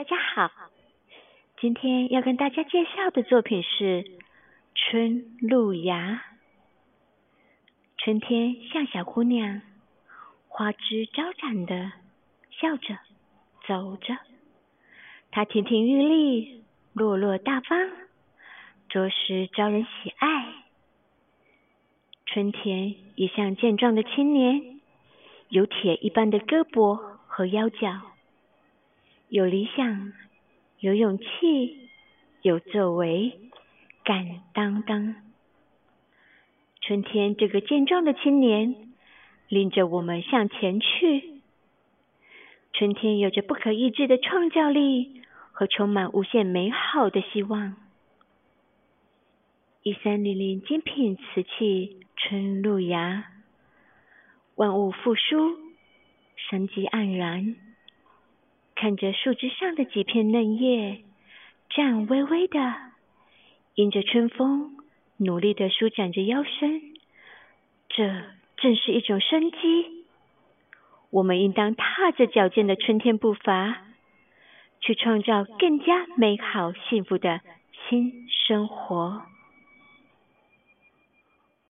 大家好，今天要跟大家介绍的作品是《春露芽》。春天像小姑娘，花枝招展的笑着走着，她亭亭玉立，落落大方，着实招人喜爱。春天也像健壮的青年，有铁一般的胳膊和腰脚。有理想，有勇气，有作为，敢当当。春天这个健壮的青年，领着我们向前去。春天有着不可抑制的创造力和充满无限美好的希望。一三零零精品瓷器春露芽，万物复苏，生机盎然。看着树枝上的几片嫩叶，颤巍巍的，迎着春风，努力的舒展着腰身，这正是一种生机。我们应当踏着矫健的春天步伐，去创造更加美好幸福的新生活。